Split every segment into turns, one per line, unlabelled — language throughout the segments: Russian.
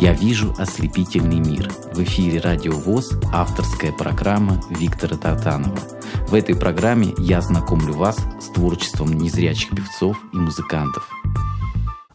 Я вижу ослепительный мир. В эфире Радио ВОЗ авторская программа Виктора Тартанова. В этой программе я знакомлю вас с творчеством незрячих певцов и музыкантов.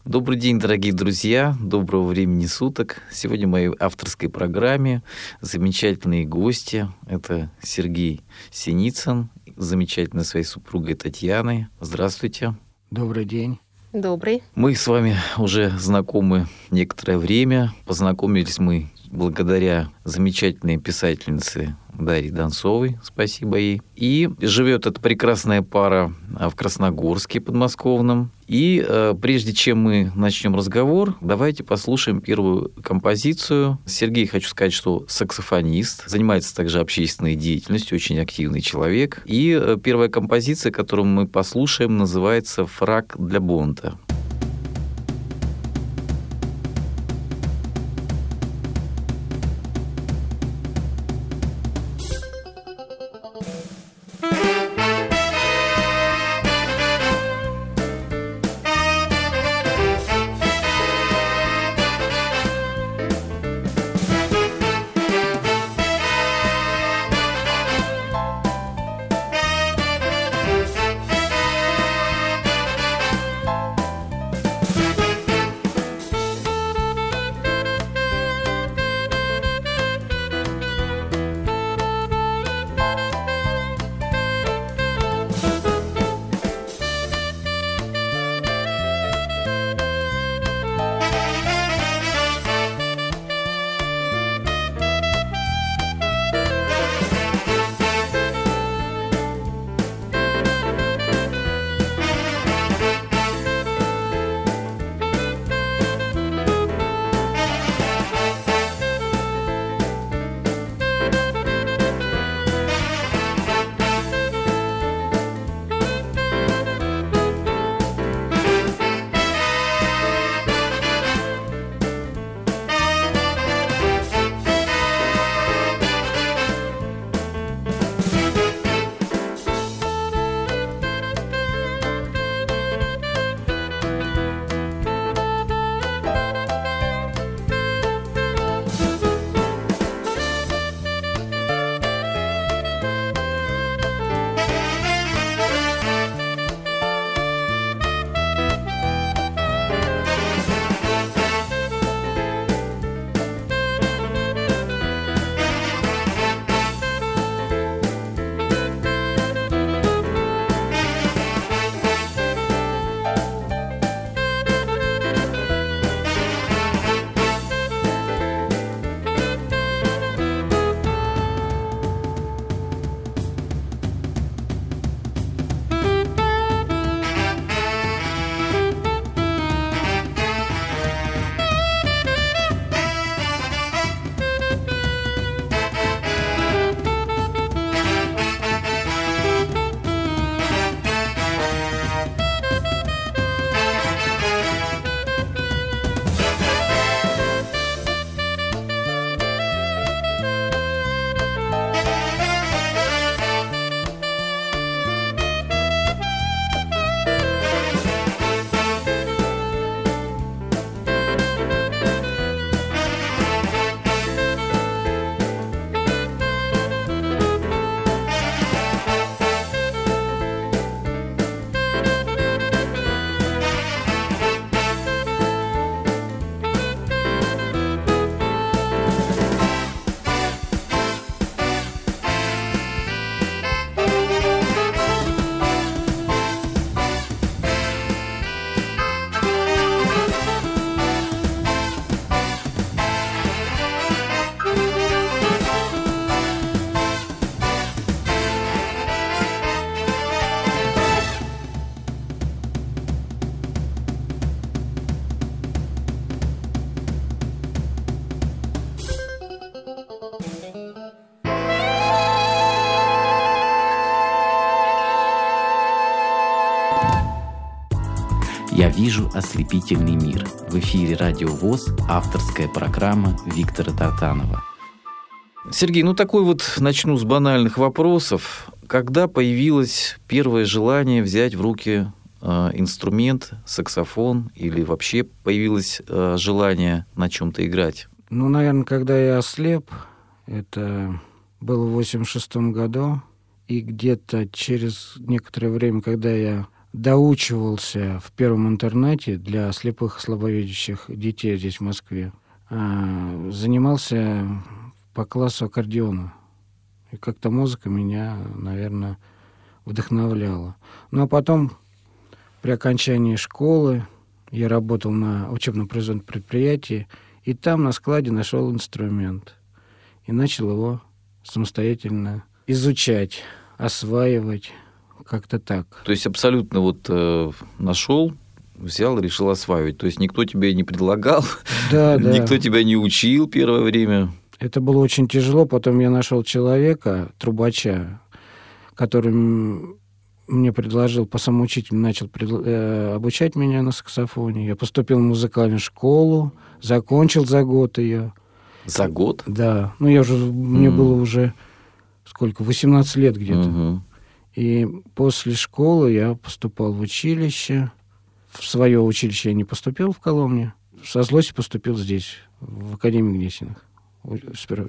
Добрый день, дорогие друзья, доброго времени суток. Сегодня в моей авторской программе замечательные гости. Это Сергей Синицын, замечательной своей супругой Татьяной. Здравствуйте.
Добрый день.
Добрый.
Мы с вами уже знакомы некоторое время. Познакомились мы благодаря замечательной писательнице Дарьи Донцовой, спасибо ей. И живет эта прекрасная пара в Красногорске подмосковном. И э, прежде чем мы начнем разговор, давайте послушаем первую композицию. Сергей, хочу сказать, что саксофонист, занимается также общественной деятельностью, очень активный человек. И э, первая композиция, которую мы послушаем, называется «Фраг для Бонта». Вижу ослепительный мир. В эфире Радио ВОЗ авторская программа Виктора Тартанова. Сергей, ну такой вот начну с банальных вопросов. Когда появилось первое желание взять в руки э, инструмент, саксофон, или вообще появилось э, желание на чем-то играть?
Ну, наверное, когда я ослеп, это было в 86 году, и где-то через некоторое время, когда я доучивался в первом интернете для слепых и слабовидящих детей здесь, в Москве, а, занимался по классу аккордеона. И как-то музыка меня, наверное, вдохновляла. Ну а потом, при окончании школы, я работал на учебно-производственном предприятии, и там на складе нашел инструмент. И начал его самостоятельно изучать, осваивать, как-то так.
То есть абсолютно вот э, нашел, взял и решил осваивать. То есть никто тебе не предлагал,
да, да.
никто тебя не учил первое время.
Это было очень тяжело. Потом я нашел человека, трубача, который мне предложил, по самоучителю начал э, обучать меня на саксофоне. Я поступил в музыкальную школу, закончил за год ее.
За год?
Да. Ну, я уже, mm. мне было уже сколько, 18 лет где-то. Mm-hmm. И после школы я поступал в училище. В свое училище я не поступил в Коломне. Со злости поступил здесь, в Академию Гнесиных.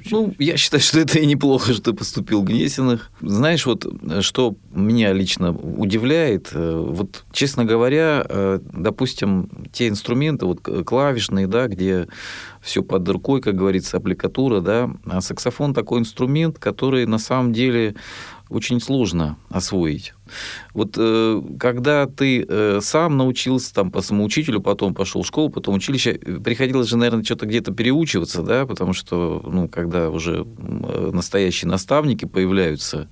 Ну, я считаю, что это и неплохо, что ты поступил в Гнесиных. Знаешь, вот что меня лично удивляет, э, вот, честно говоря, э, допустим, те инструменты, вот клавишные, да, где все под рукой, как говорится, аппликатура, да, а саксофон такой инструмент, который на самом деле очень сложно освоить. Вот э, когда ты э, сам научился там по самоучителю, потом пошел в школу, потом училище, приходилось же, наверное, что-то где-то переучиваться, да, потому что, ну, когда уже настоящие наставники появляются,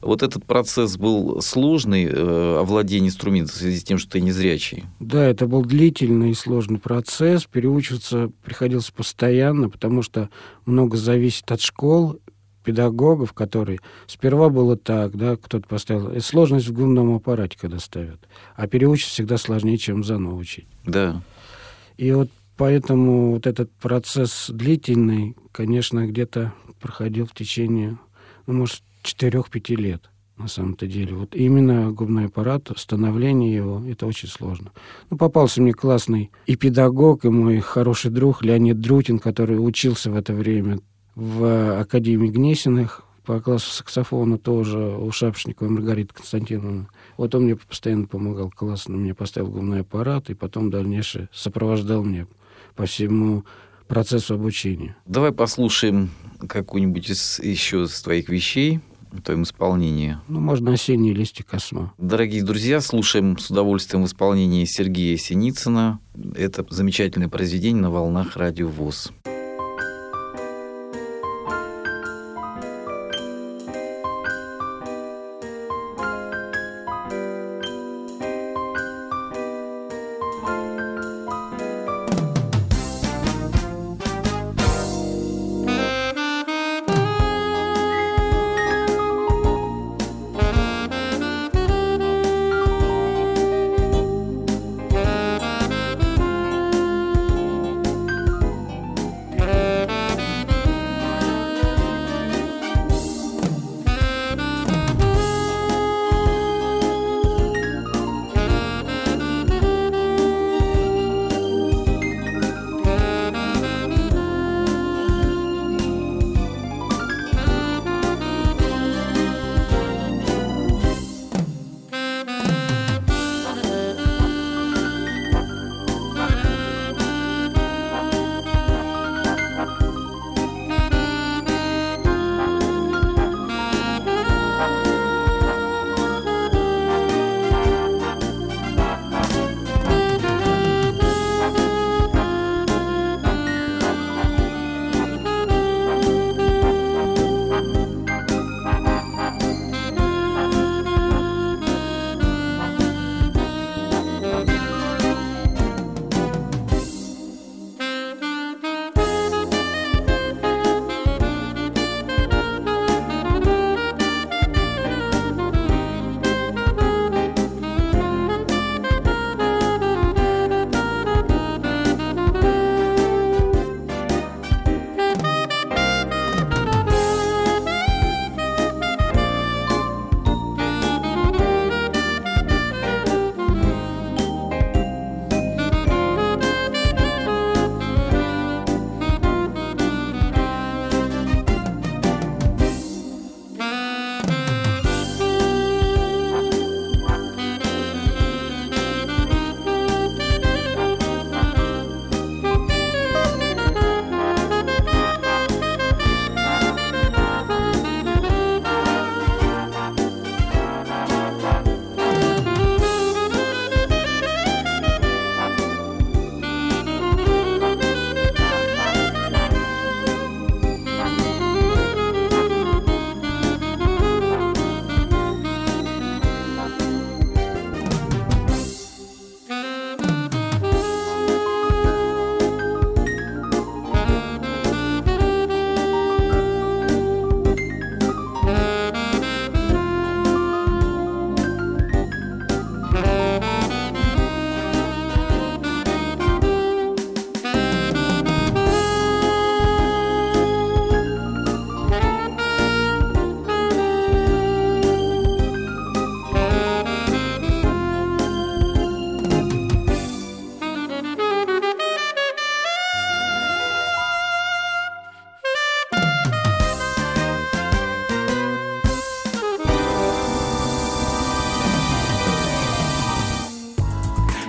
вот этот процесс был сложный, э, овладение инструментом в связи с тем, что ты незрячий.
Да, это был длительный и сложный процесс, переучиваться приходилось постоянно, потому что много зависит от школ, педагогов, которые... Сперва было так, да, кто-то поставил... Это сложность в гумном аппарате, когда ставят. А переучить всегда сложнее, чем заново учить.
Да.
И вот поэтому вот этот процесс длительный, конечно, где-то проходил в течение, ну, может, 4-5 лет на самом-то деле. Вот именно губной аппарат, становление его, это очень сложно. Ну, попался мне классный и педагог, и мой хороший друг Леонид Друтин, который учился в это время в Академии Гнесиных по классу саксофона тоже у Шапшникова Маргариты Константиновны. Вот он мне постоянно помогал классно, мне поставил губной аппарат, и потом дальнейшее сопровождал мне по всему процессу обучения.
Давай послушаем какую-нибудь из, еще из твоих вещей в твоем исполнении.
Ну, можно «Осенние листья косма».
Дорогие друзья, слушаем с удовольствием в исполнении Сергея Синицына. Это замечательное произведение на волнах радио ВОЗ.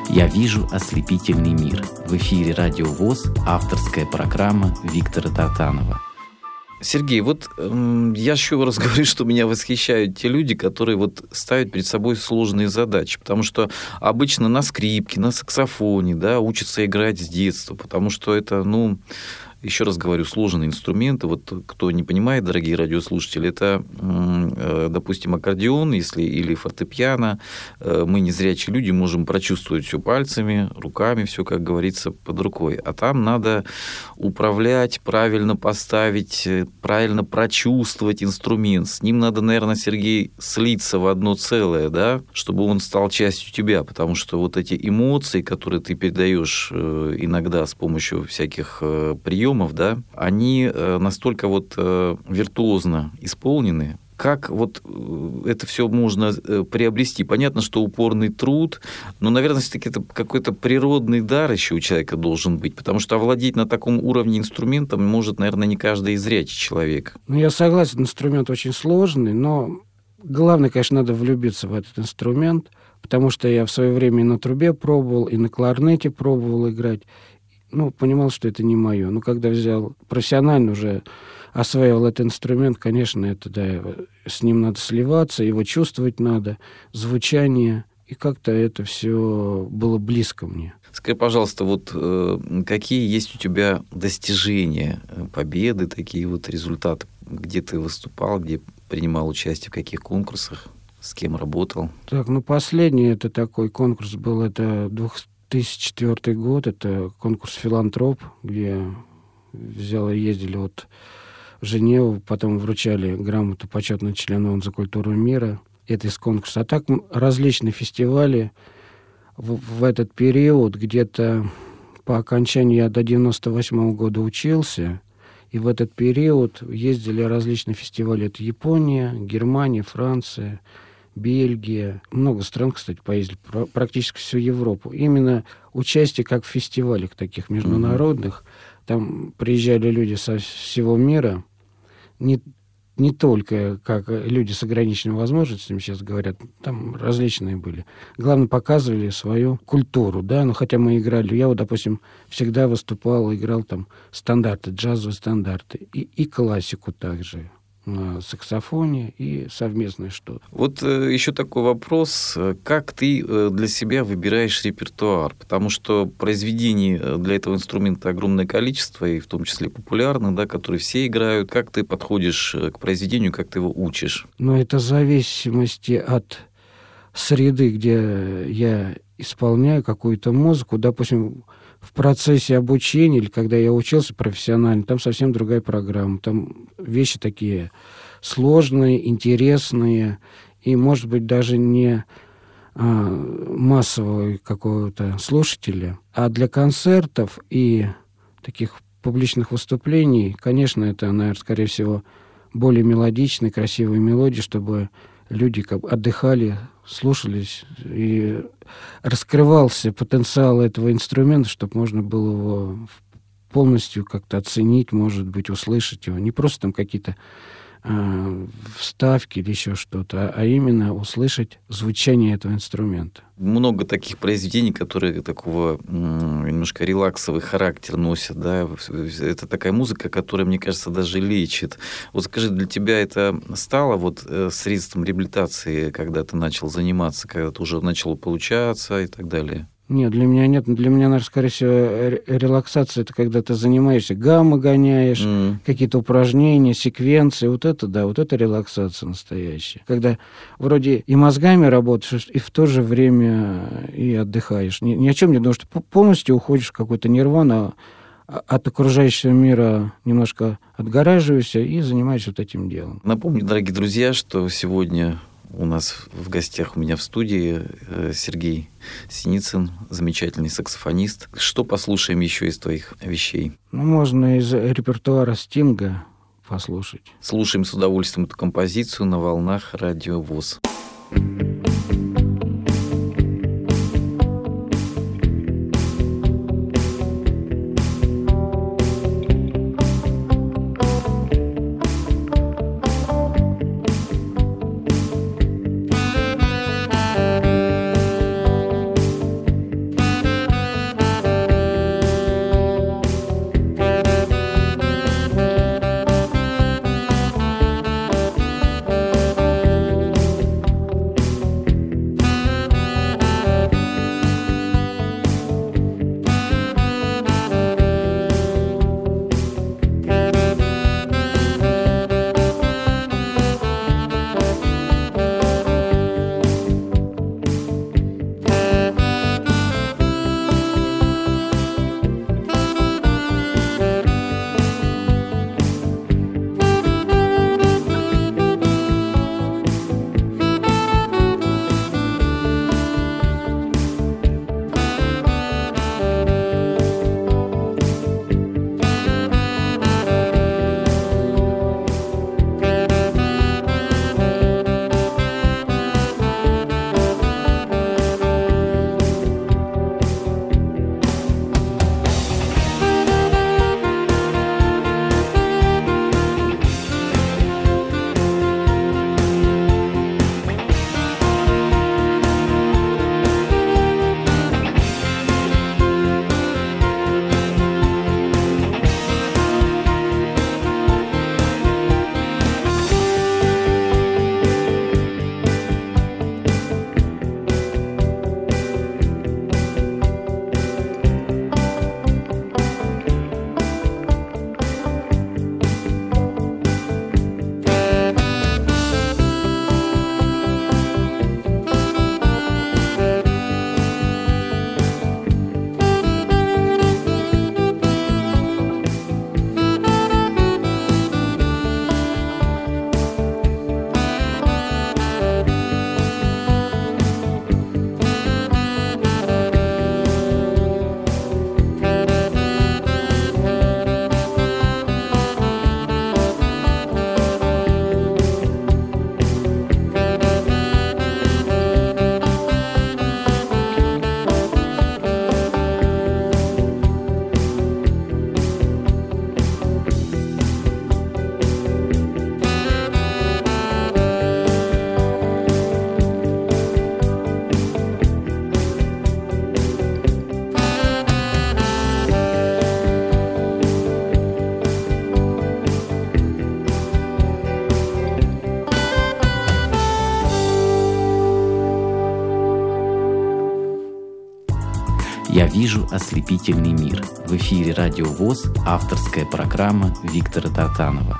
«Я вижу ослепительный мир». В эфире «Радио ВОЗ» авторская программа Виктора Татанова.
Сергей, вот э, я еще раз говорю, что меня восхищают те люди, которые вот ставят перед собой сложные задачи, потому что обычно на скрипке, на саксофоне, да, учатся играть с детства, потому что это, ну, еще раз говорю, сложные инструменты. Вот кто не понимает, дорогие радиослушатели, это, э, допустим, аккордеон если, или фортепиано. Э, мы, незрячие люди, можем прочувствовать все пальцами, руками, все, как говорится, под рукой. А там надо управлять, правильно поставить, э, правильно прочувствовать инструмент. С ним надо, наверное, Сергей, слиться в одно целое, да, чтобы он стал частью тебя, потому что вот эти эмоции, которые ты передаешь иногда с помощью всяких приемов, приемов, да, они э, настолько вот э, виртуозно исполнены, как вот э, это все можно приобрести? Понятно, что упорный труд, но, наверное, все-таки это какой-то природный дар еще у человека должен быть, потому что овладеть на таком уровне инструментом может, наверное, не каждый зрячий человек.
Ну, я согласен, инструмент очень сложный, но главное, конечно, надо влюбиться в этот инструмент, потому что я в свое время и на трубе пробовал, и на кларнете пробовал играть, ну, понимал, что это не мое. Но когда взял профессионально уже осваивал этот инструмент, конечно, это, да, с ним надо сливаться, его чувствовать надо, звучание, и как-то это все было близко мне.
Скажи, пожалуйста, вот э, какие есть у тебя достижения, э, победы, такие вот результаты, где ты выступал, где принимал участие, в каких конкурсах, с кем работал?
Так, ну последний это такой конкурс был, это двух 2004 год, это конкурс «Филантроп», где взял и ездили вот в Женеву, потом вручали грамоту почетного члена ООН за культуру мира. Это из конкурса. А так различные фестивали в, в этот период, где-то по окончании я до 98 -го года учился, и в этот период ездили различные фестивали. Это Япония, Германия, Франция, Бельгия, много стран, кстати, поездили, практически всю Европу. Именно участие как в фестивалях таких международных. Mm-hmm. Там приезжали люди со всего мира, не, не только как люди с ограниченными возможностями сейчас говорят, там различные были. Главное, показывали свою культуру, да, ну, хотя мы играли, я вот, допустим, всегда выступал, играл там стандарты, джазовые стандарты, и, и классику также на саксофоне и совместное что-то.
Вот э, еще такой вопрос. Как ты э, для себя выбираешь репертуар? Потому что произведений э, для этого инструмента огромное количество, и в том числе популярных, да, которые все играют. Как ты подходишь к произведению, как ты его учишь?
Ну, это в зависимости от среды, где я исполняю какую-то музыку. Допустим, в процессе обучения или когда я учился профессионально, там совсем другая программа. Там вещи такие сложные, интересные и, может быть, даже не а, массового какого-то слушателя. А для концертов и таких публичных выступлений, конечно, это, наверное, скорее всего, более мелодичные, красивые мелодии, чтобы люди как бы отдыхали, слушались, и раскрывался потенциал этого инструмента, чтобы можно было его полностью как-то оценить, может быть, услышать его. Не просто там какие-то вставки или еще что-то, а именно услышать звучание этого инструмента.
Много таких произведений, которые такого немножко релаксовый характер носят, да, это такая музыка, которая, мне кажется, даже лечит. Вот скажи, для тебя это стало вот э, средством реабилитации, когда ты начал заниматься, когда ты уже начал получаться и так далее?
Нет, для меня нет. Для меня, наверное, скорее всего, релаксация это когда ты занимаешься, гаммы гоняешь, mm. какие-то упражнения, секвенции. Вот это, да, вот это релаксация настоящая. Когда вроде и мозгами работаешь, и в то же время и отдыхаешь. Ни, ни о чем не думаешь, ты полностью уходишь в какой-то нирвана, а, от окружающего мира немножко отгораживаешься и занимаешься вот этим делом.
Напомню, дорогие друзья, что сегодня у нас в гостях у меня в студии э, Сергей Синицын, замечательный саксофонист. Что послушаем еще из твоих вещей?
Ну, можно из репертуара Стинга послушать.
Слушаем с удовольствием эту композицию на волнах радио ВОЗ. thank you
«Вижу ослепительный мир». В эфире «Радио ВОЗ» авторская программа Виктора Тартанова.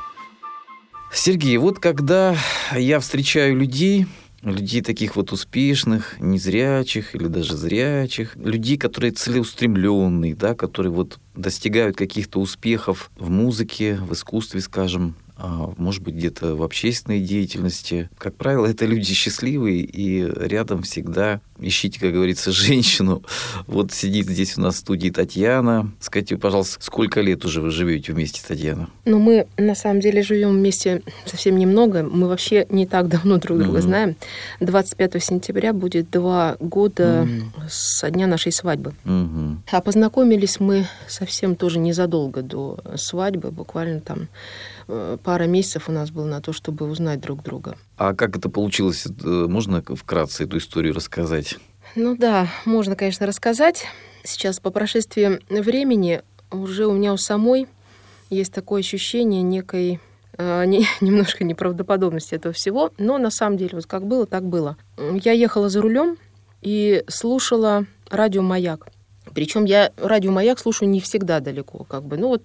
Сергей, вот когда я встречаю людей, людей таких вот успешных, незрячих или даже зрячих, людей, которые целеустремленные, да, которые вот достигают каких-то успехов в музыке, в искусстве, скажем, может быть, где-то в общественной деятельности. Как правило, это люди счастливые, и рядом всегда ищите, как говорится, женщину. Вот сидит здесь у нас в студии Татьяна. Скажите, пожалуйста, сколько лет уже вы живете вместе, Татьяна?
Ну, мы на самом деле живем вместе совсем немного. Мы вообще не так давно друг друга mm-hmm. знаем. 25 сентября будет два года mm-hmm. со дня нашей свадьбы. Mm-hmm. А познакомились мы совсем тоже незадолго до свадьбы, буквально там пара месяцев у нас было на то, чтобы узнать друг друга.
А как это получилось? Э, можно вкратце эту историю рассказать?
Ну да, можно, конечно, рассказать. Сейчас по прошествии времени уже у меня у самой есть такое ощущение некой э, не, немножко неправдоподобности этого всего, но на самом деле вот как было, так было. Я ехала за рулем и слушала радио «Маяк». Причем я радио «Маяк» слушаю не всегда далеко. Как бы. Ну вот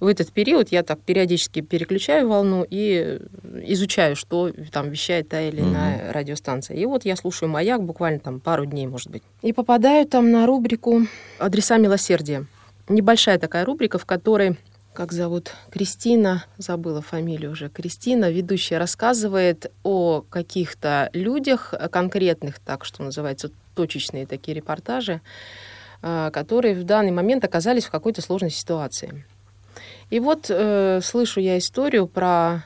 в этот период я так периодически переключаю волну и изучаю, что там вещает та или иная угу. радиостанция. И вот я слушаю «Маяк» буквально там пару дней, может быть. И попадаю там на рубрику «Адреса милосердия». Небольшая такая рубрика, в которой как зовут, Кристина, забыла фамилию уже, Кристина, ведущая, рассказывает о каких-то людях конкретных, так что называется, точечные такие репортажи, которые в данный момент оказались в какой-то сложной ситуации. И вот э, слышу я историю про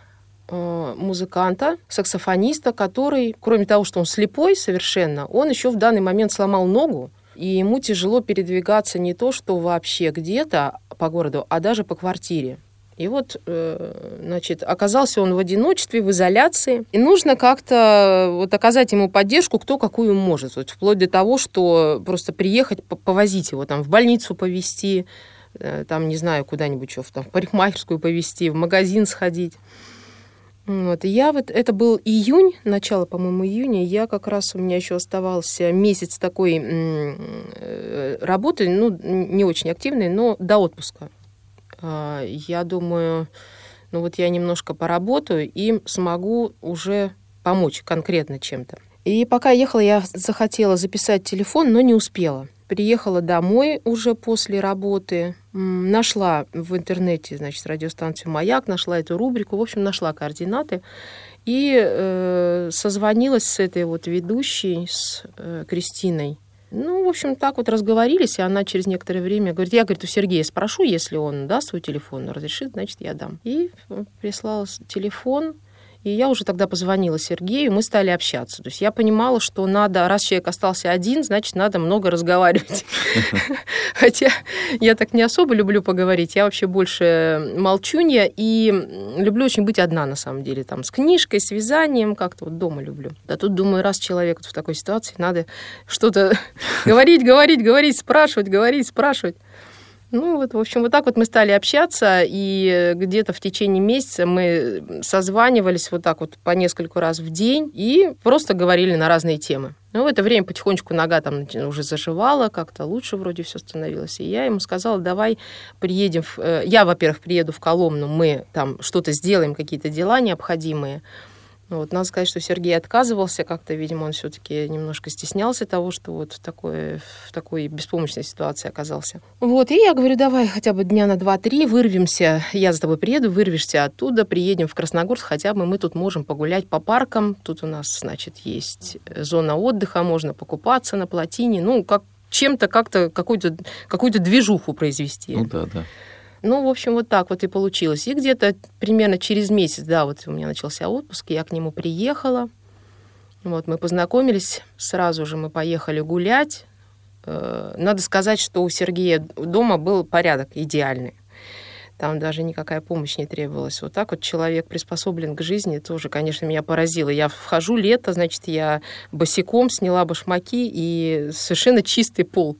э, музыканта, саксофониста, который, кроме того, что он слепой совершенно, он еще в данный момент сломал ногу, и ему тяжело передвигаться не то, что вообще где-то по городу, а даже по квартире. И вот, э, значит, оказался он в одиночестве, в изоляции. И нужно как-то вот оказать ему поддержку, кто какую может. Вот вплоть до того, что просто приехать, повозить его там в больницу повезти, э, там, не знаю, куда-нибудь что, там, в парикмахерскую повезти, в магазин сходить. Вот. И я вот, это был июнь, начало, по-моему, июня, я как раз, у меня еще оставался месяц такой э, работы, ну, не очень активной, но до отпуска. А, я думаю, ну вот я немножко поработаю и смогу уже помочь конкретно чем-то. И пока ехала, я захотела записать телефон, но не успела. Приехала домой уже после работы, нашла в интернете, значит, радиостанцию «Маяк», нашла эту рубрику, в общем, нашла координаты и э, созвонилась с этой вот ведущей, с э, Кристиной ну, в общем, так вот разговорились, и она через некоторое время говорит, я, говорит, у Сергея спрошу, если он даст свой телефон, разрешит, значит, я дам. И прислала телефон, и я уже тогда позвонила Сергею, мы стали общаться. То есть я понимала, что надо, раз человек остался один, значит, надо много разговаривать. Хотя я так не особо люблю поговорить. Я вообще больше молчунья и люблю очень быть одна, на самом деле. Там с книжкой, с вязанием, как-то вот дома люблю. А тут, думаю, раз человек в такой ситуации, надо что-то говорить, говорить, говорить, спрашивать, говорить, спрашивать. Ну, вот, в общем, вот так вот мы стали общаться, и где-то в течение месяца мы созванивались вот так вот по нескольку раз в день и просто говорили на разные темы. Ну, в это время потихонечку нога там уже заживала, как-то лучше вроде все становилось. И я ему сказала, давай приедем. В... Э, я, во-первых, приеду в Коломну, мы там что-то сделаем, какие-то дела необходимые. Ну, вот, надо сказать, что Сергей отказывался как-то, видимо, он все-таки немножко стеснялся того, что вот в такой, в такой беспомощной ситуации оказался. Вот, и я говорю, давай хотя бы дня на два-три вырвемся, я за тобой приеду, вырвешься оттуда, приедем в Красногорск, хотя бы мы тут можем погулять по паркам, тут у нас, значит, есть зона отдыха, можно покупаться на плотине, ну, как чем-то как-то какую-то какую-то движуху произвести.
Ну да, да.
Ну, в общем, вот так вот и получилось. И где-то примерно через месяц, да, вот у меня начался отпуск, я к нему приехала. Вот мы познакомились, сразу же мы поехали гулять. Э, надо сказать, что у Сергея дома был порядок идеальный. Там даже никакая помощь не требовалась. Вот так вот человек приспособлен к жизни, тоже, конечно, меня поразило. Я вхожу лето, значит, я босиком сняла башмаки и совершенно чистый пол.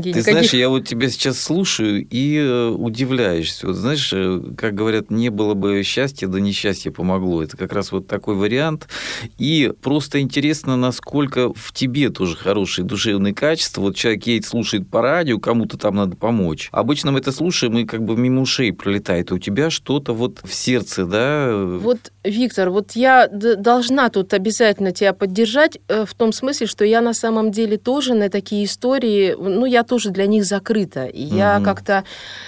Ты знаешь, я вот тебя сейчас слушаю и э, удивляешься. Вот знаешь, э, как говорят, не было бы счастья, да несчастье помогло. Это как раз вот такой вариант. И просто интересно, насколько в тебе тоже хорошие душевные качества. Вот человек едет, слушает по радио, кому-то там надо помочь. Обычно мы это слушаем, и как бы мимо ушей пролетает. А у тебя что-то вот в сердце, да?
Вот, Виктор, вот я должна тут обязательно тебя поддержать э, в том смысле, что я на самом деле тоже на такие истории, ну, я тоже для них закрыта. И угу. я как-то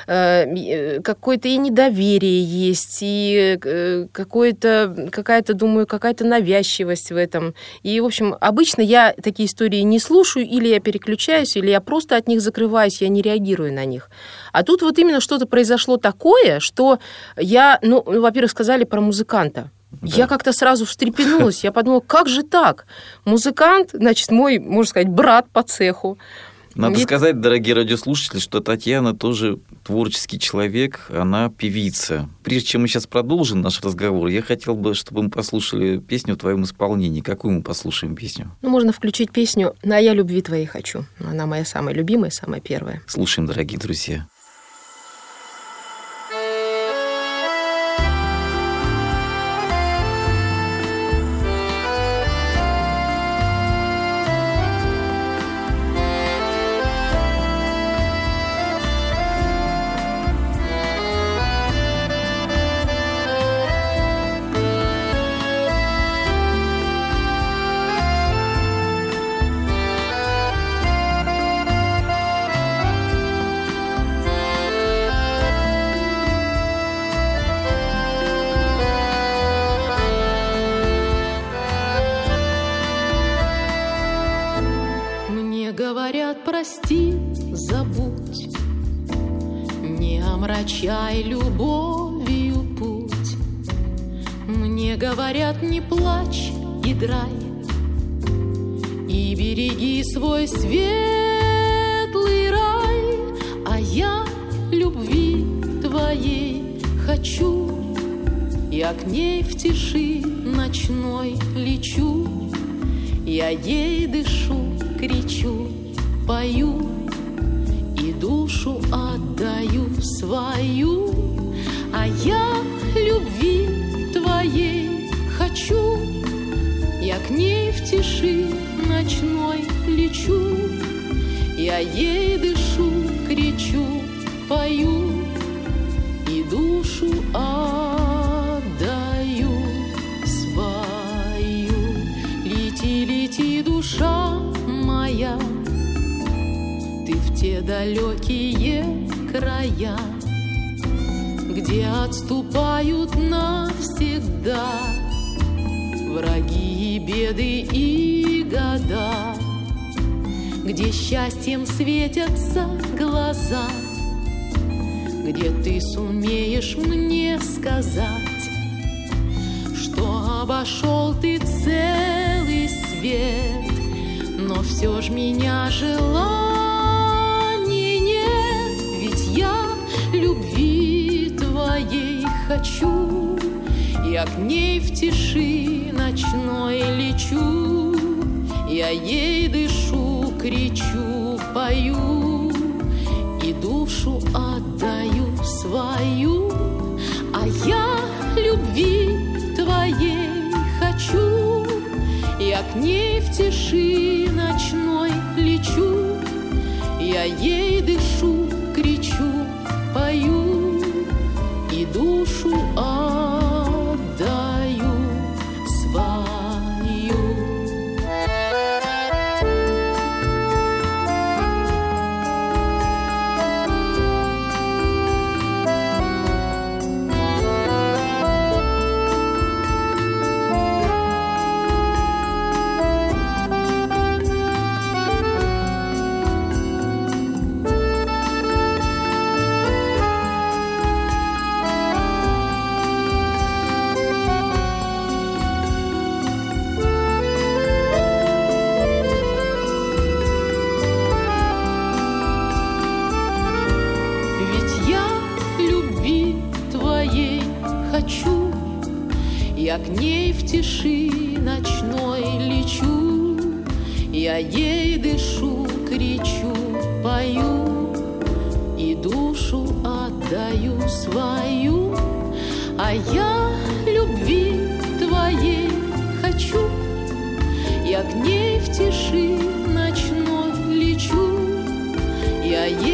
э, э, какое-то и недоверие есть, и э, какое-то, какая-то, думаю, какая-то навязчивость в этом. И, в общем, обычно я такие истории не слушаю, или я переключаюсь, или я просто от них закрываюсь, я не реагирую на них. А тут вот именно что-то произошло такое, что я, ну, во-первых, сказали про музыканта. Да. Я как-то сразу встрепенулась. Я подумала, как же так? Музыкант, значит, мой, можно сказать, брат по цеху.
Надо Ведь... сказать, дорогие радиослушатели, что Татьяна тоже творческий человек, она певица. Прежде чем мы сейчас продолжим наш разговор, я хотел бы, чтобы мы послушали песню в твоем исполнении. Какую мы послушаем песню?
Ну, можно включить песню «На я любви твоей хочу». Она моя самая любимая, самая первая.
Слушаем, дорогие друзья.
Омрачай любовью путь. Мне говорят, не плачь и драй, И береги свой светлый рай, А я любви твоей хочу, Я к ней в тиши ночной лечу, Я ей дышу, кричу, пою, душу отдаю свою, а я любви твоей хочу. Я к ней в тиши ночной лечу, я ей дышу, кричу, пою далекие края, где отступают навсегда враги и беды и года, где счастьем светятся глаза, где ты сумеешь мне сказать, что обошел ты целый свет, но все ж меня желал. Хочу, я к ней в тиши ночной лечу, я ей дышу, кричу, пою и душу отдаю свою, а я любви твоей хочу, я к ней в тиши ночной лечу, я ей дышу, душу отдаю свою,
а я любви твоей хочу. Я к ней в тиши ночной лечу, я ей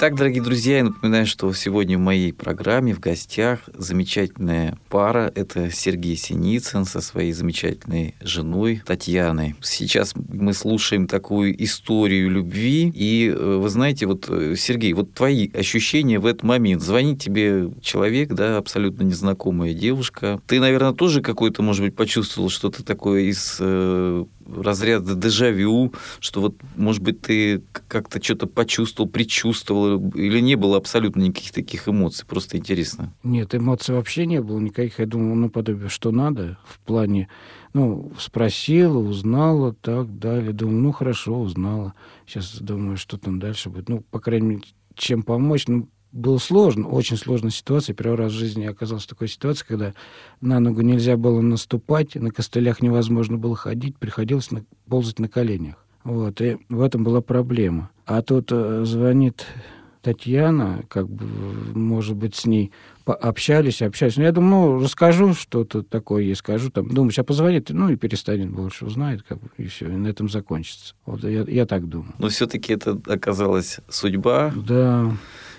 Итак, дорогие друзья, я напоминаю, что сегодня в моей программе в гостях замечательная пара. Это Сергей Синицын со своей замечательной женой Татьяной. Сейчас мы слушаем такую историю любви. И э, вы знаете, вот, э, Сергей, вот твои ощущения в этот момент. Звонит тебе человек, да, абсолютно незнакомая девушка. Ты, наверное, тоже какой-то, может быть, почувствовал что-то такое из э, разряда дежавю, что вот, может быть, ты как-то что-то почувствовал, предчувствовал, или не было абсолютно никаких таких эмоций? Просто интересно.
Нет, эмоций вообще не было никаких. Я думал, наподобие, что надо в плане, ну, спросила, узнала, так далее. Думаю, ну, хорошо, узнала. Сейчас думаю, что там дальше будет. Ну, по крайней мере, чем помочь. Ну, было сложно, очень сложная ситуация. Первый раз в жизни я оказался в такой ситуации, когда на ногу нельзя было наступать, на костылях невозможно было ходить, приходилось на, ползать на коленях. Вот, и в этом была проблема. А тут э, звонит Татьяна, как бы, может быть, с ней общались, общались. Ну, я думаю, ну, расскажу что-то такое ей, скажу. Там, думаю, сейчас позвонит, ну, и перестанет больше, узнает, как бы, и все, и на этом закончится. Вот я, я так думаю.
Но все-таки это оказалась судьба.
Да.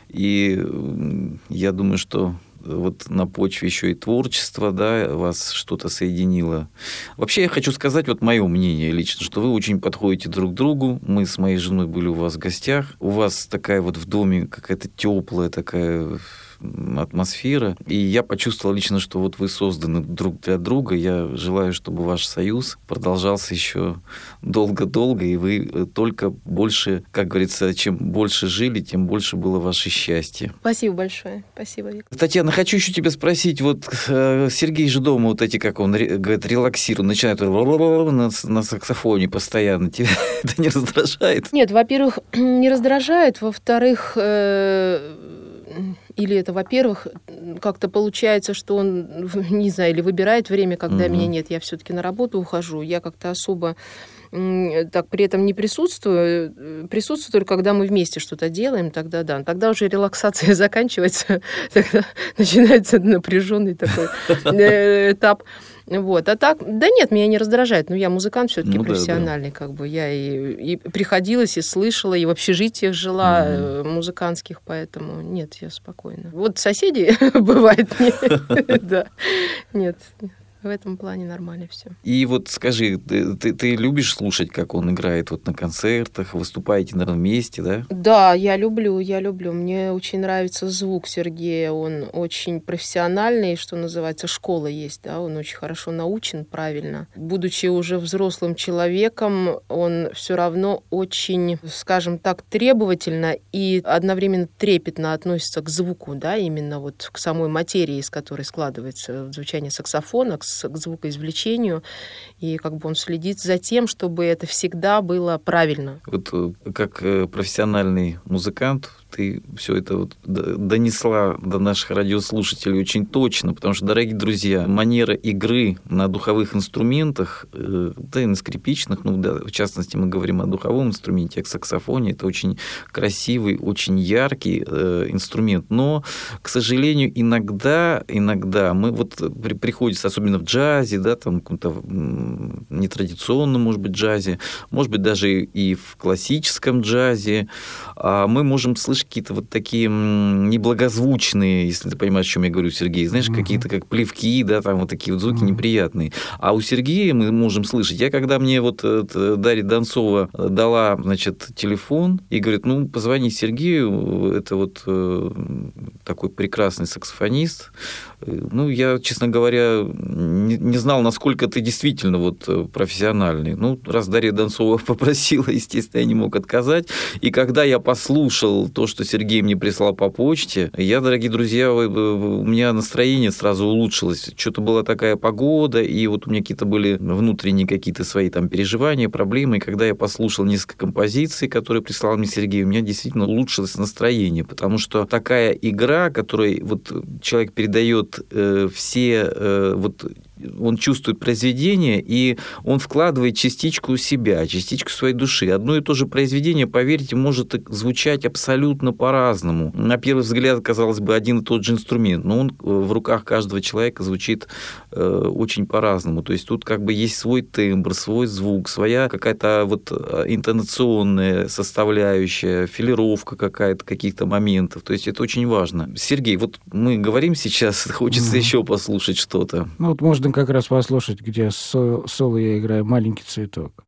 И я думаю, что вот на почве еще и творчества, да, вас что-то соединило. Вообще я хочу сказать вот мое мнение лично, что вы очень подходите друг к другу. Мы с моей женой были у вас в гостях. У вас такая вот в доме какая-то теплая такая атмосфера. И я почувствовал лично, что вот вы созданы друг для друга. Я желаю, чтобы ваш союз продолжался еще долго-долго, и вы только больше, как говорится, чем больше жили, тем больше было ваше счастье.
Спасибо большое. Спасибо, Виктор.
Татьяна, хочу еще тебя спросить. Вот э, Сергей же дома вот эти, как он говорит, релаксирует, начинает на, на саксофоне постоянно. Тебя это не раздражает?
Нет, во-первых, не раздражает. Во-вторых, э, или это, во-первых, как-то получается, что он, не знаю, или выбирает время, когда угу. меня нет, я все-таки на работу ухожу, я как-то особо так при этом не присутствую, э, присутствую только когда мы вместе что-то делаем, тогда да. Тогда уже релаксация заканчивается, тогда начинается напряженный такой э, этап. Вот. А так, да нет, меня не раздражает. Но я музыкант все-таки ну, профессиональный, да, да. как бы. Я и, и приходилось, и слышала, и в общежитиях жила mm музыкантских, поэтому нет, я спокойна. Вот соседи бывает, да, нет. В этом плане нормально все.
И вот скажи, ты, ты, ты любишь слушать, как он играет вот на концертах, выступаете, наверное, вместе, да?
Да, я люблю, я люблю. Мне очень нравится звук Сергея. Он очень профессиональный, что называется, школа есть, да, он очень хорошо научен правильно. Будучи уже взрослым человеком, он все равно очень, скажем так, требовательно и одновременно трепетно относится к звуку, да, именно вот к самой материи, из которой складывается звучание саксофона, к к звукоизвлечению, и как бы он следит за тем, чтобы это всегда было правильно.
Вот э, как э, профессиональный музыкант, ты все это вот донесла до наших радиослушателей очень точно, потому что, дорогие друзья, манера игры на духовых инструментах, э, да и на скрипичных, ну да, в частности мы говорим о духовом инструменте, о саксофоне, это очень красивый, очень яркий э, инструмент, но, к сожалению, иногда, иногда мы вот при, приходится, особенно в джазе, да, там каком-то нетрадиционном, может быть, джазе, может быть, даже и в классическом джазе, а мы можем слышать слышишь какие-то вот такие неблагозвучные, если ты понимаешь, о чем я говорю, Сергей, знаешь, угу. какие-то как плевки, да, там вот такие вот звуки угу. неприятные. А у Сергея мы можем слышать. Я когда мне вот Дарья Донцова дала, значит, телефон и говорит, ну, позвони Сергею, это вот э, такой прекрасный саксофонист, Ну, я, честно говоря, не, не знал, насколько ты действительно вот э, профессиональный. Ну, раз Дарья Донцова попросила, естественно, я не мог отказать. И когда я послушал то, что Сергей мне прислал по почте, я, дорогие друзья, у меня настроение сразу улучшилось. Что-то была такая погода, и вот у меня какие-то были внутренние какие-то свои там переживания, проблемы. И когда я послушал несколько композиций, которые прислал мне Сергей, у меня действительно улучшилось настроение, потому что такая игра, которой вот человек передает э, все э, вот он чувствует произведение, и он вкладывает частичку себя, частичку своей души. Одно и то же произведение, поверьте, может звучать абсолютно по-разному. На первый взгляд, казалось бы, один и тот же инструмент, но он э, в руках каждого человека звучит э, очень по-разному. То есть тут как бы есть свой тембр, свой звук, своя какая-то вот э, интонационная составляющая, филировка какая-то каких-то моментов. То есть это очень важно. Сергей, вот мы говорим сейчас, хочется mm-hmm. еще послушать что-то.
Ну вот можно как раз послушать, где соло я играю «Маленький цветок».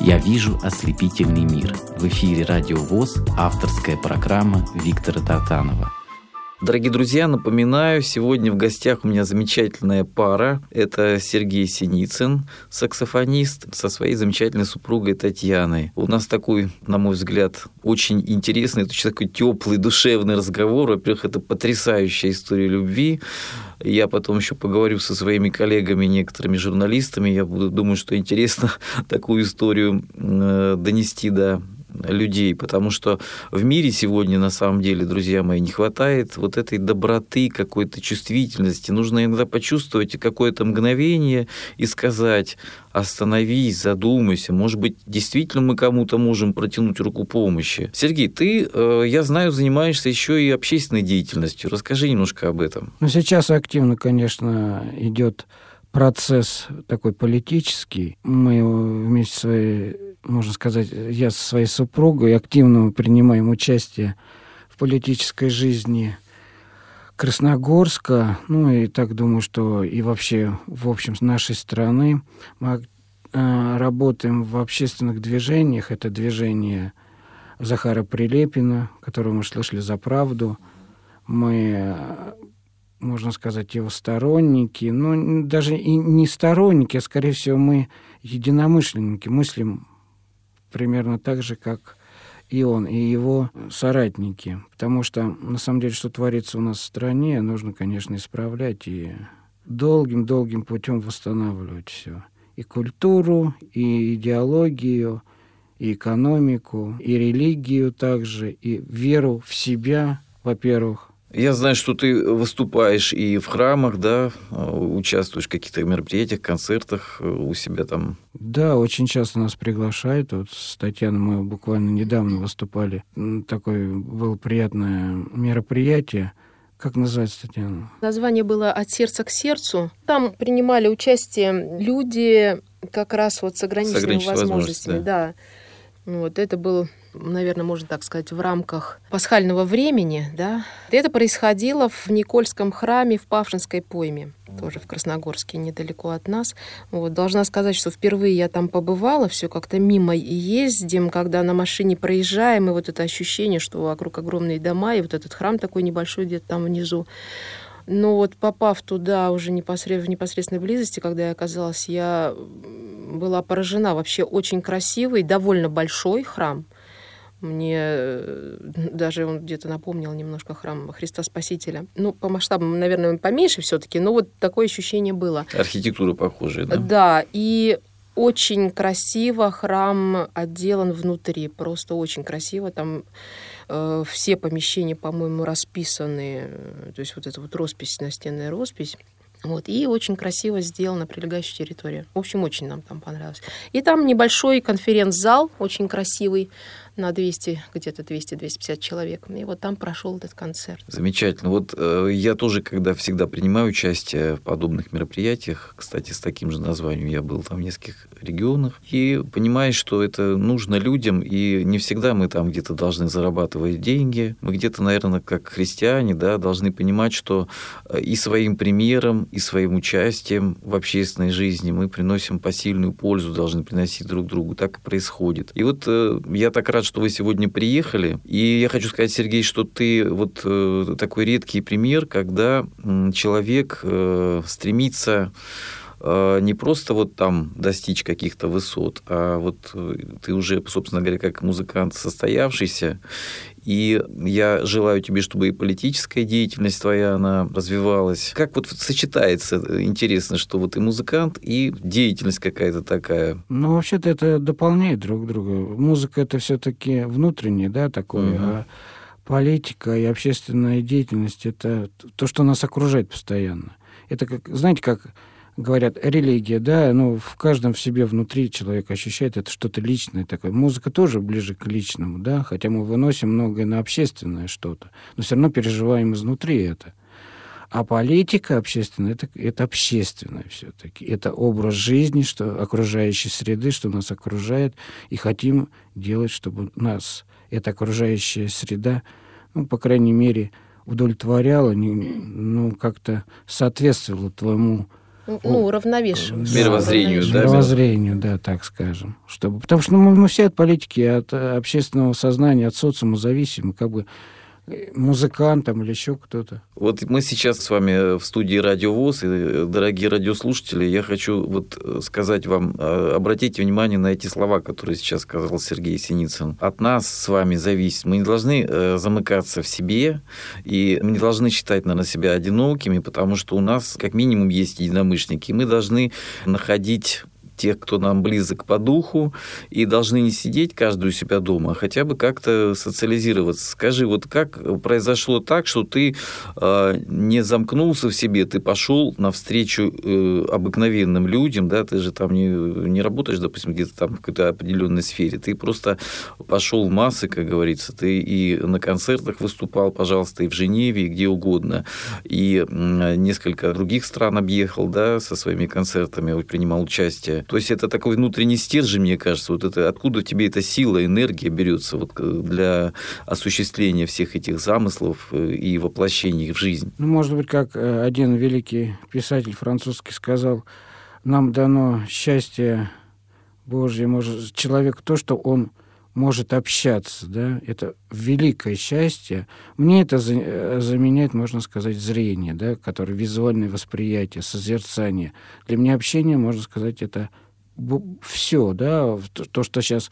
«Я вижу ослепительный мир». В эфире «Радио ВОЗ» авторская программа Виктора Тартанова.
Дорогие друзья, напоминаю, сегодня в гостях у меня замечательная пара. Это Сергей Синицын, саксофонист, со своей замечательной супругой Татьяной. У нас такой, на мой взгляд, очень интересный, очень такой теплый, душевный разговор. Во-первых, это потрясающая история любви. Я потом еще поговорю со своими коллегами, некоторыми журналистами. Я буду думаю, что интересно такую историю э, донести до людей, потому что в мире сегодня, на самом деле, друзья мои, не хватает вот этой доброты, какой-то чувствительности. Нужно иногда почувствовать какое-то мгновение и сказать, остановись, задумайся, может быть, действительно мы кому-то можем протянуть руку помощи. Сергей, ты, э, я знаю, занимаешься еще и общественной деятельностью. Расскажи немножко об этом.
Ну, сейчас активно, конечно, идет процесс такой политический. Мы вместе с своей можно сказать, я со своей супругой активно принимаем участие в политической жизни Красногорска, ну и так думаю, что и вообще, в общем, с нашей страны. Мы э, работаем в общественных движениях. Это движение Захара Прилепина, которое мы слышали за правду. Мы, можно сказать, его сторонники, но даже и не сторонники, а, скорее всего, мы единомышленники, мыслим примерно так же, как и он, и его соратники. Потому что, на самом деле, что творится у нас в стране, нужно, конечно, исправлять. И долгим-долгим путем восстанавливать все. И культуру, и идеологию, и экономику, и религию также, и веру в себя, во-первых,
я знаю, что ты выступаешь и в храмах, да, участвуешь в каких-то мероприятиях, концертах э, у себя там.
Да, очень часто нас приглашают. Вот с Татьяной мы буквально недавно выступали. Такое было приятное мероприятие. Как называется, Татьяна?
Название было «От сердца к сердцу». Там принимали участие люди как раз вот с ограниченными, с ограниченными возможностями. возможностями да. да. Вот это был наверное, можно так сказать, в рамках пасхального времени, да. Это происходило в Никольском храме в Павшинской пойме, тоже в Красногорске, недалеко от нас. Вот. Должна сказать, что впервые я там побывала, все как-то мимо ездим, когда на машине проезжаем, и вот это ощущение, что вокруг огромные дома, и вот этот храм такой небольшой где-то там внизу. Но вот попав туда уже непосредственно, в непосредственной близости, когда я оказалась, я была поражена. Вообще очень красивый, довольно большой храм – мне э, даже он где-то напомнил немножко храм Христа Спасителя. Ну, по масштабам, наверное, поменьше все-таки, но вот такое ощущение было.
Архитектура похожая, да?
Да, и очень красиво храм отделан внутри, просто очень красиво. Там э, все помещения, по-моему, расписаны, то есть вот эта вот роспись, настенная роспись. Вот, и очень красиво сделана прилегающая территория. В общем, очень нам там понравилось. И там небольшой конференц-зал, очень красивый, на 200, где-то 200-250 человек. И вот там прошел этот концерт.
Замечательно. Вот э, я тоже, когда всегда принимаю участие в подобных мероприятиях, кстати, с таким же названием я был там в нескольких регионах, и понимаешь, что это нужно людям, и не всегда мы там где-то должны зарабатывать деньги. Мы где-то, наверное, как христиане, да, должны понимать, что э, и своим примером, и своим участием в общественной жизни мы приносим посильную пользу, должны приносить друг другу. Так и происходит. И вот э, я так рад, что вы сегодня приехали. И я хочу сказать, Сергей, что ты вот э, такой редкий пример, когда человек э, стремится не просто вот там достичь каких-то высот, а вот ты уже, собственно говоря, как музыкант состоявшийся, и я желаю тебе, чтобы и политическая деятельность твоя, она развивалась. Как вот сочетается, интересно, что вот и музыкант, и деятельность какая-то такая?
Ну, вообще-то это дополняет друг друга. Музыка это все-таки внутреннее, да, такое, угу. а политика и общественная деятельность это то, что нас окружает постоянно. Это как, знаете, как говорят, религия, да, ну, в каждом в себе внутри человек ощущает это что-то личное такое. Музыка тоже ближе к личному, да, хотя мы выносим многое на общественное что-то, но все равно переживаем изнутри это. А политика общественная это, это общественное все-таки. Это образ жизни, что окружающей среды, что нас окружает, и хотим делать, чтобы нас эта окружающая среда, ну, по крайней мере, удовлетворяла, не, ну, как-то соответствовала твоему
ну, уравновешиваем.
Мировоззрению, да?
Мировоззрению, да, так скажем. Чтобы, потому что ну, мы, мы все от политики, от общественного сознания, от социума зависимы, как бы музыкантом или еще кто-то.
Вот мы сейчас с вами в студии Радио ВОЗ, и, дорогие радиослушатели, я хочу вот сказать вам, а, обратите внимание на эти слова, которые сейчас сказал Сергей Синицын. От нас с вами зависит. Мы не должны э, замыкаться в себе, и мы не должны считать, наверное, себя одинокими, потому что у нас как минимум есть единомышленники, и мы должны находить тех, кто нам близок по духу, и должны не сидеть каждый у себя дома, а хотя бы как-то социализироваться. Скажи, вот как произошло так, что ты э, не замкнулся в себе, ты пошел навстречу э, обыкновенным людям, да, ты же там не, не работаешь, допустим, где-то там в какой-то определенной сфере, ты просто пошел в массы, как говорится, ты и на концертах выступал, пожалуйста, и в Женеве, и где угодно, и несколько других стран объехал, да, со своими концертами, принимал участие. То есть это такой внутренний стержень, мне кажется, вот это откуда тебе эта сила, энергия берется вот э, для осуществления всех этих замыслов э, и воплощения их в жизнь.
Ну, может быть, как э, один великий писатель французский сказал, нам дано счастье Божье, может, человек то, что он может общаться, да, это великое счастье. Мне это заменяет, можно сказать, зрение, да, которое визуальное восприятие, созерцание. Для меня общение, можно сказать, это все, да, то, что сейчас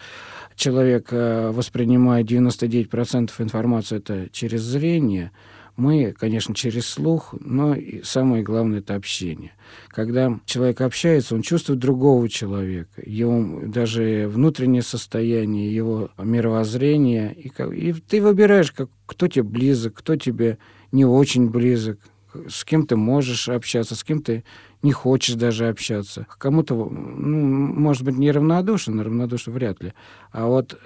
человек э, воспринимает 99% информации это через зрение, Мы, конечно, через слух, но и самое главное – это общение. Когда человек общается, он чувствует другого человека, его даже внутреннее состояние, его мировоззрение. И, и ты выбираешь, как, кто тебе близок, кто тебе не очень близок, с кем ты можешь общаться, с кем ты не хочешь даже общаться. Кому-то, ну, может быть, неравнодушен, равнодушен вряд ли. А вот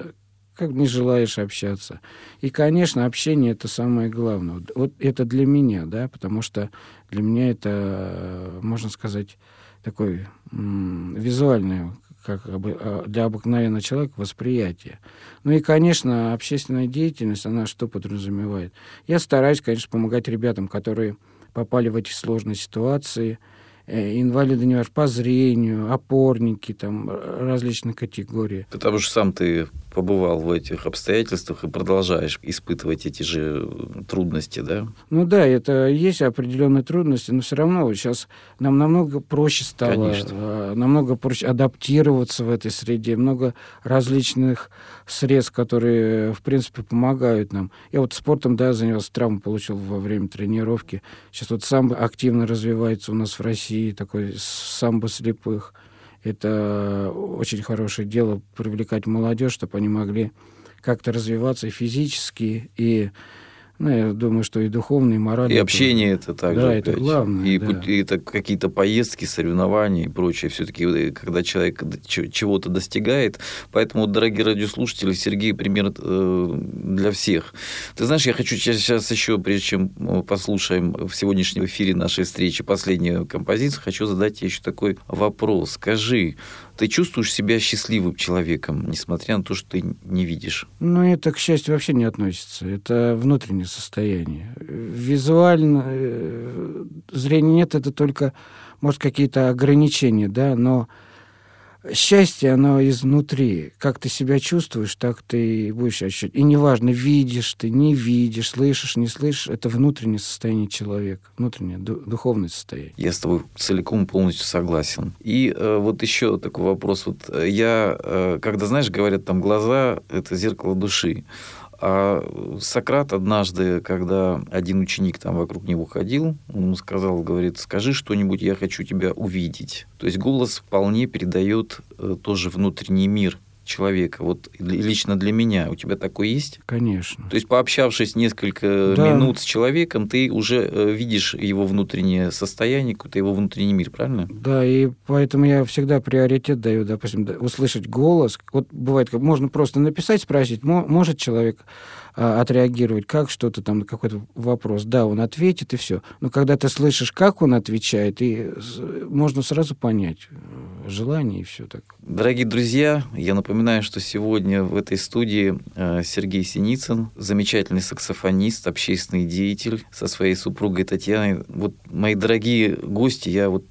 как не желаешь общаться. И, конечно, общение это самое главное. Вот это для меня, да, потому что для меня это, можно сказать, такой визуальное, как а, для обыкновенного человека, восприятие. Ну и, конечно, общественная деятельность, она что подразумевает? Я стараюсь, конечно, помогать ребятам, которые попали в эти сложные ситуации, Э, инвалиды не по зрению, опорники там различных категорий.
Потому что сам ты побывал в этих обстоятельствах и продолжаешь испытывать эти же трудности, да?
Ну да, это есть определенные трудности, но все равно сейчас нам намного проще стало,
Конечно.
Э, намного проще адаптироваться в этой среде, много различных средств, которые, в принципе, помогают нам. Я вот спортом, да, занялся, травму получил во время тренировки. Сейчас вот сам активно развивается у нас в России такой самбо слепых. Это очень хорошее дело привлекать молодежь, чтобы они могли как-то развиваться и физически, и ну, я думаю, что и духовно, и морально.
И общение это также.
Да, это главное.
И,
да.
и это какие-то поездки, соревнования и прочее. Все-таки, э, когда человек чего-то достигает. Поэтому, дорогие радиослушатели, Сергей пример э, для всех. Ты знаешь, я хочу сейчас еще, прежде чем послушаем в сегодняшнем эфире нашей встречи последнюю композицию, хочу задать тебе еще такой вопрос. Скажи, ты чувствуешь себя счастливым человеком, несмотря на то, что ты не видишь?
Ну, это, к счастью, вообще не относится. Это внутреннее состояние. Визуально э, зрения нет, это только, может, какие-то ограничения, да, но счастье, оно изнутри. Как ты себя чувствуешь, так ты и будешь ощущать. И неважно, видишь ты, не видишь, слышишь, не слышишь, это внутреннее состояние человека, внутреннее духовное состояние.
Я с тобой целиком полностью согласен. И э, вот еще такой вопрос. Вот э, я, э, когда, знаешь, говорят, там глаза – это зеркало души. А Сократ однажды, когда один ученик там вокруг него ходил, он сказал, говорит, скажи что-нибудь, я хочу тебя увидеть. То есть голос вполне передает э, тоже внутренний мир человека, вот лично для меня, у тебя такое есть?
Конечно.
То есть, пообщавшись несколько да. минут с человеком, ты уже э, видишь его внутреннее состояние, какой-то его внутренний мир, правильно?
Да, и поэтому я всегда приоритет даю, допустим, услышать голос. Вот бывает, можно просто написать, спросить, может человек а, отреагировать, как что-то там, какой-то вопрос. Да, он ответит, и все. Но когда ты слышишь, как он отвечает, и можно сразу понять э, желание и все так.
Дорогие друзья, я напоминаю, что сегодня в этой студии э, Сергей Синицын, замечательный саксофонист, общественный деятель со своей супругой Татьяной. Вот, мои дорогие гости, я вот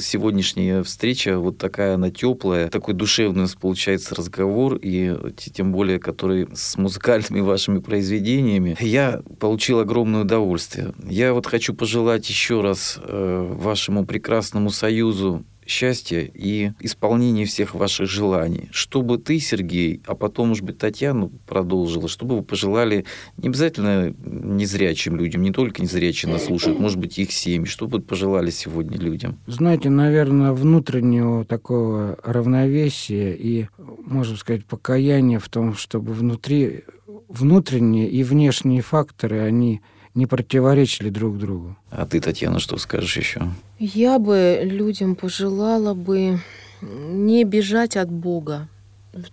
сегодняшняя встреча вот такая она теплая, такой душевный у нас получается разговор, и тем более, который с музыкальными вашими произведениями, я получил огромное удовольствие. Я вот хочу пожелать еще раз э, вашему прекрасному союзу счастья и исполнения всех ваших желаний. Чтобы ты, Сергей, а потом, может быть, Татьяну продолжила, чтобы вы пожелали не обязательно незрячим людям, не только незрячие нас слушают, может быть, их семьи, что бы пожелали сегодня людям?
Знаете, наверное, внутреннего такого равновесия и, можно сказать, покаяния в том, чтобы внутри внутренние и внешние факторы, они не противоречили друг другу.
А ты, Татьяна, что скажешь еще?
Я бы людям пожелала бы не бежать от Бога.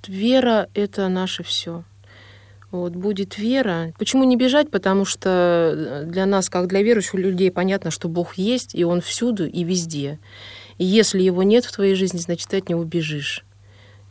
Вера — это наше все. Вот, будет вера. Почему не бежать? Потому что для нас, как для верующих людей, понятно, что Бог есть, и Он всюду и везде. И если Его нет в твоей жизни, значит, ты от Него бежишь.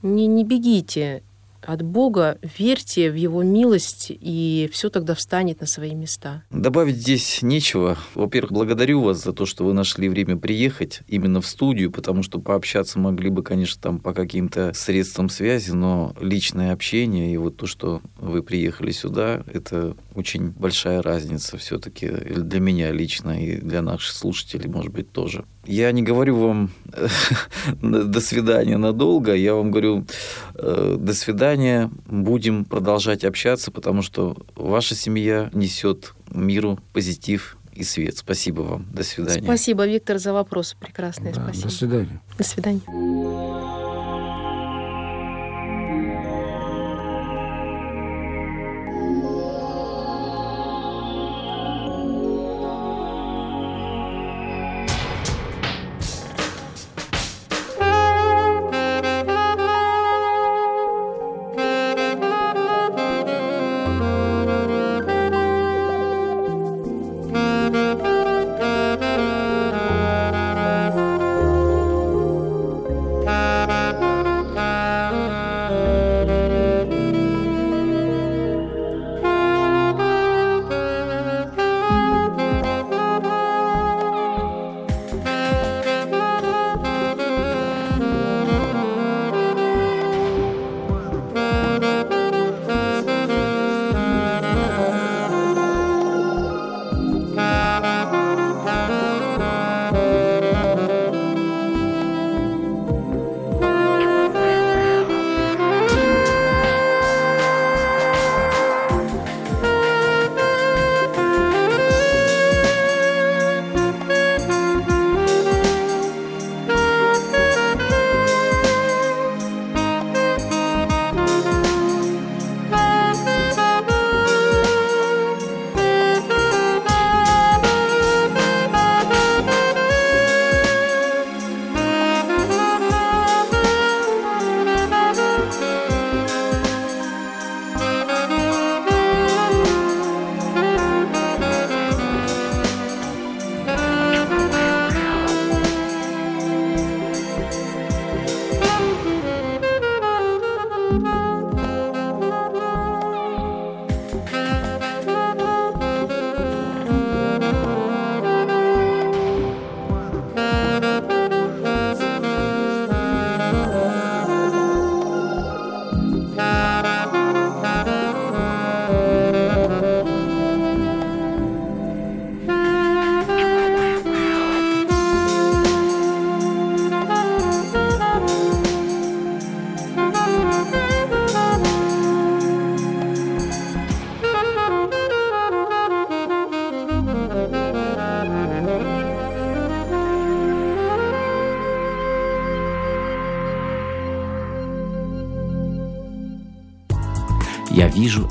Не, не бегите от Бога, верьте в Его милость, и все тогда встанет на свои места.
Добавить здесь нечего. Во-первых, благодарю вас за то, что вы нашли время приехать именно в студию, потому что пообщаться могли бы, конечно, там по каким-то средствам связи, но личное общение и вот то, что вы приехали сюда, это очень большая разница все-таки для меня лично и для наших слушателей, может быть, тоже. Я не говорю вам до свидания надолго, я вам говорю э, до свидания, будем продолжать общаться, потому что ваша семья несет миру позитив и свет. Спасибо вам. До свидания.
Спасибо, Виктор, за вопросы прекрасные.
Да,
Спасибо.
До свидания.
До свидания.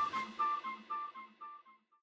–